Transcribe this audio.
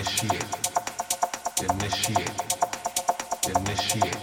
initiate, initiate, initiate.